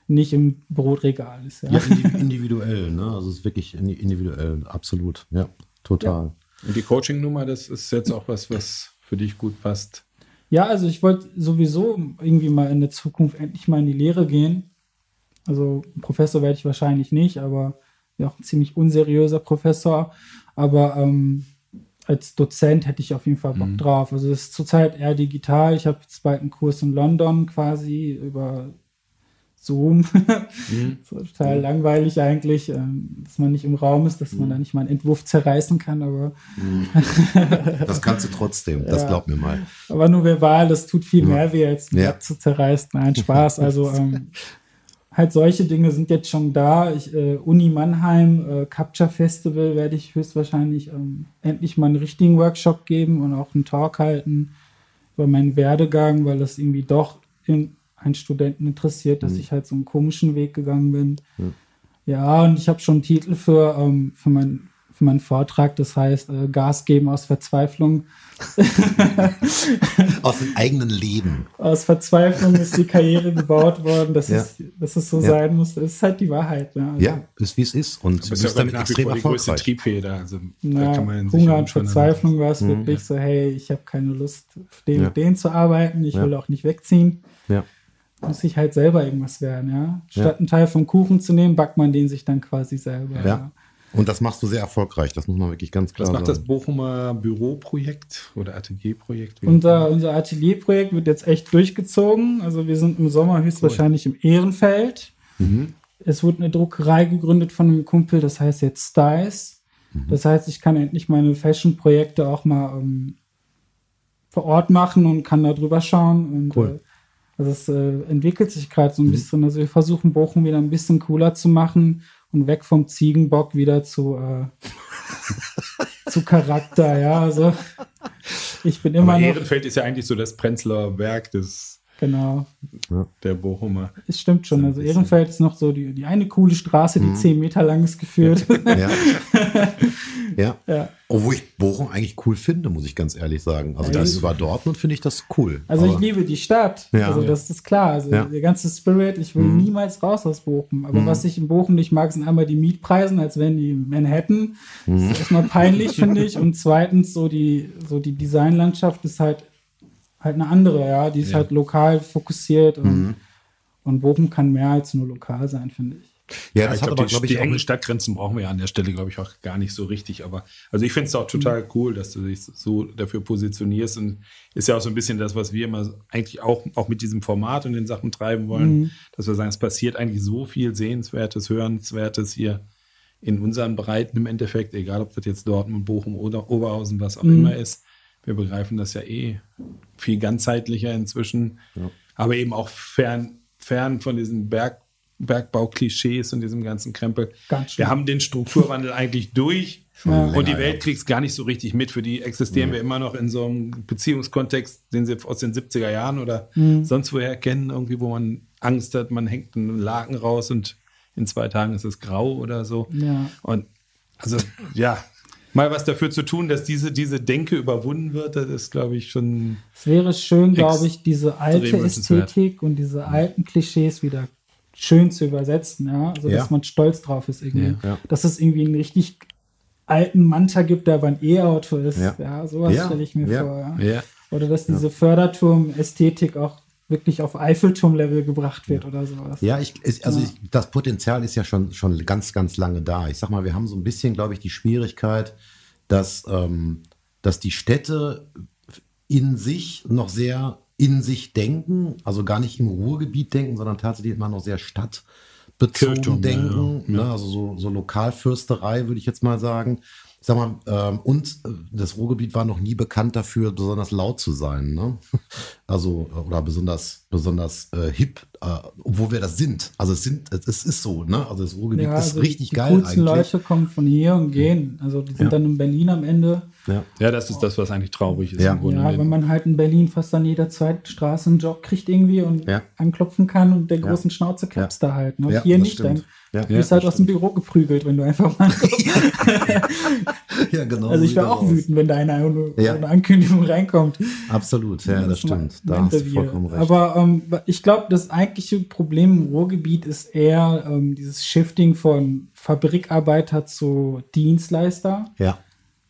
S3: nicht im Brotregal ist.
S1: Ja, ja individuell, ne? also es ist wirklich individuell, absolut, ja, total. Ja.
S2: Und die Coaching-Nummer, das ist jetzt auch was, was für dich gut passt
S3: Ja, also ich wollte sowieso irgendwie mal in der Zukunft endlich mal in die Lehre gehen. Also Professor werde ich wahrscheinlich nicht, aber ja auch ein ziemlich unseriöser Professor. Aber ähm, als Dozent hätte ich auf jeden Fall Bock
S1: Mhm.
S3: drauf. Also es ist zurzeit eher digital. Ich habe jetzt bald einen Kurs in London quasi über Zoom.
S1: Mhm.
S3: so total langweilig eigentlich, ähm, dass man nicht im Raum ist, dass
S1: Mhm.
S3: man da nicht mal einen Entwurf zerreißen kann, aber
S1: Das kannst du trotzdem, das
S3: Ja.
S1: glaub mir mal.
S3: Aber nur verbal, das tut viel mehr weh, als ein
S1: Ja.
S3: Zu zerreißen. Nein, Spaß. Also ähm, halt solche Dinge sind jetzt schon da. Ich, äh, Uni Mannheim, äh, Capture Festival werde ich höchstwahrscheinlich ähm, endlich mal einen richtigen Workshop geben und auch einen Talk halten über meinen Werdegang, weil das irgendwie doch in einen Studenten interessiert, dass ich halt so einen komischen Weg gegangen bin. Ja, und ich habe schon einen Titel für, ähm, für, mein, für meinen Vortrag, das heißt äh, Gas geben aus Verzweiflung.
S1: Aus dem eigenen Leben.
S3: Aus Verzweiflung ist die Karriere gebaut worden, dass,
S1: Ja.
S3: es, dass es so
S1: Ja.
S3: sein muss. Das ist halt die Wahrheit. Ne? Also,
S1: Ja, ist wie es ist. Und du
S2: Das ist ja
S1: bist damit extrem
S2: vor die größte
S1: erfolgreich.
S2: Triebfeder. Also,
S3: Na,
S2: kann man sich
S3: Hunger und Verzweiflung war es
S1: Mhm.
S3: wirklich so, hey, ich habe keine Lust, den
S1: Ja.
S3: und den zu arbeiten, ich
S1: Ja.
S3: will auch nicht wegziehen.
S1: Ja.
S3: Muss ich halt selber irgendwas werden, ja. Statt
S1: Ja.
S3: einen Teil vom Kuchen zu nehmen, backt man den sich dann quasi selber.
S1: Ja. Und das machst du sehr erfolglich, das muss man wirklich ganz klar
S2: Was macht das
S1: sagen.
S2: Bochumer Büroprojekt oder Atelierprojekt?
S3: Unser, unser Atelierprojekt wird jetzt echt durchgezogen. Also wir sind im Sommer höchstwahrscheinlich im Ehrenfeld.
S1: Mhm.
S3: Es wurde eine Druckerei gegründet von einem Kumpel, das heißt jetzt Styles.
S1: Mhm.
S3: Das heißt, ich kann endlich meine Fashion-Projekte auch mal ähm, vor Ort machen und kann da drüber schauen. Und,
S1: Cool. Mhm.
S3: also es äh, entwickelt sich gerade so ein bisschen. Also wir versuchen Bochum wieder ein bisschen cooler zu machen und weg vom Ziegenbock wieder zu, äh, zu Charakter, ja. Also ich bin immer
S2: Aber
S3: noch.
S2: Ehrenfeld ist ja eigentlich so das Prenzlauer Werk des,
S3: Genau,
S2: der Bochumer.
S3: es stimmt schon. Also Ehrenfeld ist noch so die, die eine coole Straße,
S1: Mhm.
S3: die zehn Meter lang ist geführt.
S1: Ja. ja.
S3: Ja.
S1: Obwohl ich Bochum eigentlich cool finde, muss ich ganz ehrlich sagen. Also
S3: Ja,
S1: das
S3: ich-
S1: über Dortmund finde ich das cool.
S3: Also ich
S1: Aber-
S3: liebe die Stadt.
S1: Ja.
S3: also
S1: Ja.
S3: das ist klar. Also
S1: Ja. Mhm.
S3: der ganze Spirit, ich will niemals raus aus Bochum. Aber was ich in Bochum nicht mag, sind einmal die Mietpreisen, als wären die Manhattan. Das
S1: Mhm.
S3: ist erstmal peinlich, finde ich. Und zweitens, so die, so die Designlandschaft ist halt halt eine andere, ja. Die ist
S2: Ja.
S3: halt lokal fokussiert und,
S1: Mhm.
S3: und Bochum kann mehr als nur lokal sein, finde ich.
S1: Ja,
S2: Ja,
S1: das
S2: ich
S1: hat
S2: glaube,
S1: aber,
S2: die,
S1: glaube
S2: die
S1: ich,
S2: engen
S1: auch,
S2: Stadtgrenzen brauchen wir ja an der Stelle, glaube ich, auch gar nicht so richtig. Aber also ich finde es auch total
S1: Mhm.
S2: cool, dass du dich so dafür positionierst. Und ist ja auch so ein bisschen das, was wir immer eigentlich auch, auch mit diesem Format und den Sachen treiben wollen,
S3: Mhm.
S2: dass wir sagen, es passiert eigentlich so viel Sehenswertes, Hörenswertes hier in unseren Breiten im Endeffekt, egal ob das jetzt Dortmund, Bochum oder Oberhausen, was auch
S3: Mhm.
S2: immer ist. Wir begreifen das ja eh viel ganzheitlicher inzwischen, aber eben auch fern, fern von diesen Berg, Bergbau-Klischees und diesem ganzen Krempel.
S3: Ganz schön.
S2: Wir haben den Strukturwandel eigentlich durch
S3: Ja.
S2: und die Welt
S1: ja.
S2: kriegt es gar nicht so richtig mit. Für die existieren wir immer noch in so einem Beziehungskontext, den sie aus den 70er Jahren oder
S3: Mhm.
S2: sonst woher kennen, irgendwie, wo man Angst hat, man hängt einen Laken raus und in zwei Tagen ist es grau oder so.
S3: Ja.
S2: Und also, ja, mal was dafür zu tun, dass diese, diese Denke überwunden wird, das ist, glaube ich, schon.
S3: Es wäre schön, glaube ich, diese alte. Ästhetik und diese alten Klischees wieder schön zu übersetzen, ja, so dass
S1: Ja.
S3: man stolz drauf ist irgendwie.
S1: Ja, ja.
S3: Dass es irgendwie einen richtig alten Manta gibt, der aber ein E-Auto ist. Ja,
S1: Ja.
S3: sowas
S1: Ja,
S3: stelle ich mir
S1: ja.
S3: vor. Ja.
S2: Ja.
S3: Oder dass diese Förderturm-Ästhetik auch wirklich auf Eiffelturm-Level gebracht wird oder sowas.
S1: Ja, ich, ist, also
S3: Ja.
S1: Ich, das Potenzial ist ja schon, schon ganz, ganz lange da. Ich sag mal, wir haben so ein bisschen, glaube ich, die Schwierigkeit, dass, ähm, dass die Städte in sich noch sehr in sich denken, also gar nicht im Ruhrgebiet denken, sondern tatsächlich immer noch sehr stadtbezogen
S2: Kirchturm, ja,
S1: denken.
S2: ja.
S1: Ne? Also so, so Lokalfürsterei, würde ich jetzt mal sagen. Ich sag mal, ähm, und äh, das Ruhrgebiet war noch nie bekannt dafür, besonders laut zu sein. Ne? Also, oder besonders, besonders äh, hip, äh, obwohl wir das sind. Also es sind, es es ist so, ne? Also das Ruhrgebiet
S3: Ja,
S1: ist
S3: also
S1: richtig
S3: die
S1: geil
S3: coolsten
S1: eigentlich.
S3: Leute kommen von hier und gehen. Also die sind
S1: Ja.
S3: dann in Berlin am Ende.
S1: Ja.
S2: ja, das ist das, was eigentlich traurig ist
S1: Ja.
S2: im Grunde.
S3: Ja, wenn man halt in Berlin fast an jeder zweiten Straße einen Job kriegt irgendwie und
S1: Ja.
S3: anklopfen kann und der großen Schnauze klappst da halt. Ne? Hier
S1: das
S3: nicht, dann
S1: stimmt. Ja.
S3: du bist halt aus dem Büro geprügelt, wenn du einfach mal.
S1: ja, genau.
S3: also
S1: so
S3: ich wäre
S1: das
S3: auch wütend, wenn da eine, eine, Ankündigung reinkommt.
S1: Absolut, ja, das
S3: ist mein-
S1: stimmt. Da hast du vollkommen recht.
S3: Aber ähm, ich glaube, das eigentliche Problem im Ruhrgebiet ist eher ähm, dieses Shifting von Fabrikarbeiter zu Dienstleister.
S1: ja.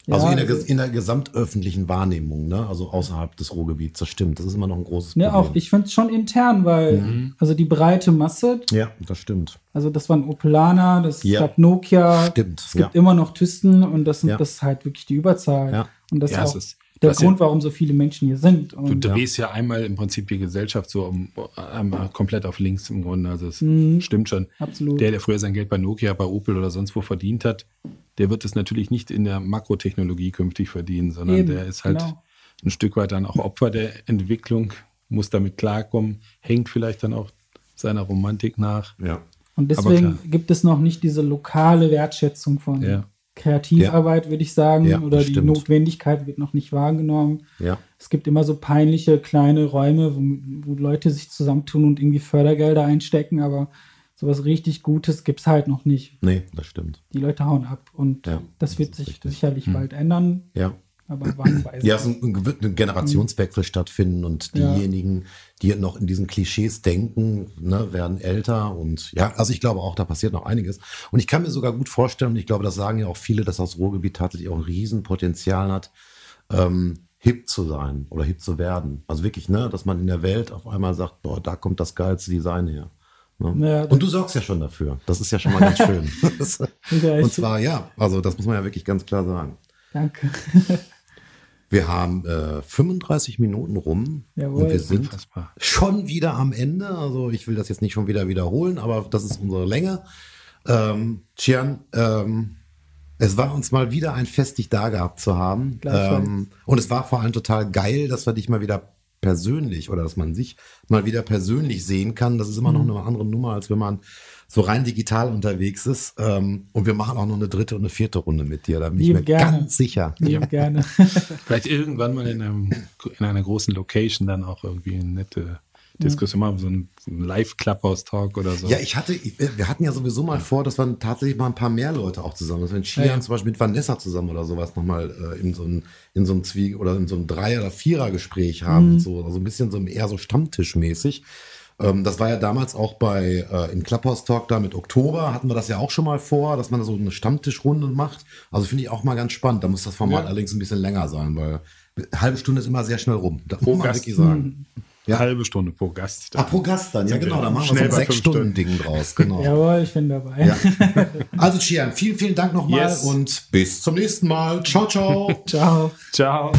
S1: Also
S3: Ja,
S1: in, der, in der gesamtöffentlichen Wahrnehmung, ne? Also außerhalb des Ruhrgebiets, das stimmt. Das ist immer noch ein großes
S3: Ne,
S1: Problem.
S3: auch ich finde es schon intern, weil
S1: Mhm.
S3: also die breite Masse,
S1: Ja, das stimmt.
S3: also das waren Opelana, das
S1: Ja.
S3: gab Nokia,
S1: Stimmt,
S3: es gibt
S1: ja.
S3: immer noch Thyssen und das, sind,
S1: Ja.
S3: das ist halt wirklich die Überzahl.
S1: Ja.
S3: Und das
S2: Ja,
S3: ist
S2: es
S3: auch
S2: ist-
S3: der
S2: das
S3: Grund,
S2: ja-
S3: warum so viele Menschen hier sind.
S2: Du
S3: Und
S2: drehst ja einmal im Prinzip die Gesellschaft so um, einmal komplett auf links im Grunde. Also es
S3: Mhm.
S2: stimmt schon.
S3: Absolut.
S2: Der, der früher sein Geld bei Nokia, bei Opel oder sonst wo verdient hat, der wird es natürlich nicht in der Makrotechnologie künftig verdienen, sondern
S3: Eben,
S2: der ist halt
S3: genau.
S2: ein Stück weit dann auch Opfer der Entwicklung, muss damit klarkommen, hängt vielleicht dann auch seiner Romantik nach.
S1: Ja.
S3: Und deswegen gibt es noch nicht diese lokale Wertschätzung von
S2: Ja.
S3: Kreativarbeit, würde ich sagen,
S1: Ja,
S3: oder die
S1: stimmt.
S3: Notwendigkeit wird noch nicht wahrgenommen.
S1: Ja.
S3: Es gibt immer so peinliche kleine Räume, wo, wo Leute sich zusammentun und irgendwie Fördergelder einstecken, aber sowas richtig Gutes gibt es halt noch nicht.
S1: Nee, das stimmt.
S3: Die Leute hauen ab und
S1: Ja,
S3: das wird
S1: das ist
S3: sich
S1: richtig. Hm.
S3: sicherlich bald ändern,
S1: Ja.
S3: Aber wann weiß
S1: Ja, es ein, wird ein Generationswechsel stattfinden und diejenigen, die noch in diesen Klischees denken, ne, werden älter und ja, also ich glaube auch, da passiert noch einiges. Und ich kann mir sogar gut vorstellen, und ich glaube, das sagen ja auch viele, dass das Ruhrgebiet tatsächlich auch ein Riesenpotenzial hat, ähm, hip zu sein oder hip zu werden. Also wirklich, ne, dass man in der Welt auf einmal sagt, boah, da kommt das geilste Design her. Ne?
S3: Ja,
S1: und du sorgst ja schon dafür. Das ist ja schon mal ganz schön. Und zwar, ja, also das muss man ja wirklich ganz klar sagen.
S3: Danke.
S1: Wir haben äh, 35 Minuten rum
S3: Jawohl.
S1: und wir sind
S2: Unfassbar.
S1: schon wieder am Ende. Also ich will das jetzt nicht schon wieder wiederholen, aber das ist unsere Länge. Ähm, Chian, ähm, es war uns mal wieder ein Fest, dich da gehabt zu haben. Ähm, und es war vor allem total geil, dass wir dich mal wieder persönlich oder dass man sich mal wieder persönlich sehen kann. Das ist immer noch
S3: Mhm.
S1: eine andere Nummer, als wenn man so rein digital unterwegs ist. Ähm, und wir machen auch noch eine dritte und eine vierte Runde mit dir. Da bin ich
S3: Lieben
S1: mir
S3: gerne.
S1: ganz sicher.
S3: Lieben gerne.
S2: Vielleicht irgendwann mal in, einem, in einer großen Location dann auch irgendwie eine nette Diskussion machen, so ein, so ein Live-Clubhouse-Talk oder so.
S1: Ja, ich hatte, ich, wir hatten ja sowieso mal vor, dass wir tatsächlich mal ein paar mehr Leute auch zusammen, dass wir in Skiern
S3: Ja, ja.
S1: zum Beispiel mit Vanessa zusammen oder sowas nochmal äh, in so einem, in so einem Zwie- oder in so einem Dreier- oder Vierer-Gespräch haben und so, also ein bisschen so eher so Stammtischmäßig. Ähm, das war ja damals auch bei, äh, im Clubhouse Talk da mit Oktober, hatten wir das ja auch schon mal vor, dass man so eine Stammtischrunde macht. Also finde ich auch mal ganz spannend. Da muss das Format
S2: Ja.
S1: allerdings ein bisschen länger sein, weil eine halbe Stunde ist immer sehr schnell rum. Da
S2: Pro
S1: muss man
S2: Gast.
S1: wirklich sagen.
S2: Eine halbe Stunde pro Gast.
S1: Ah, pro Gast dann, ja genau, da machen wir so ein
S2: bei
S1: sechs
S2: fünf
S1: Stunden
S2: Stunden.
S1: Ding draus, genau.
S3: Jawohl, ich bin dabei.
S1: Ja. Also Chian, vielen, vielen Dank nochmal
S2: Yes.
S1: und bis zum nächsten Mal. Ciao, ciao.
S3: Ciao.
S2: Ciao.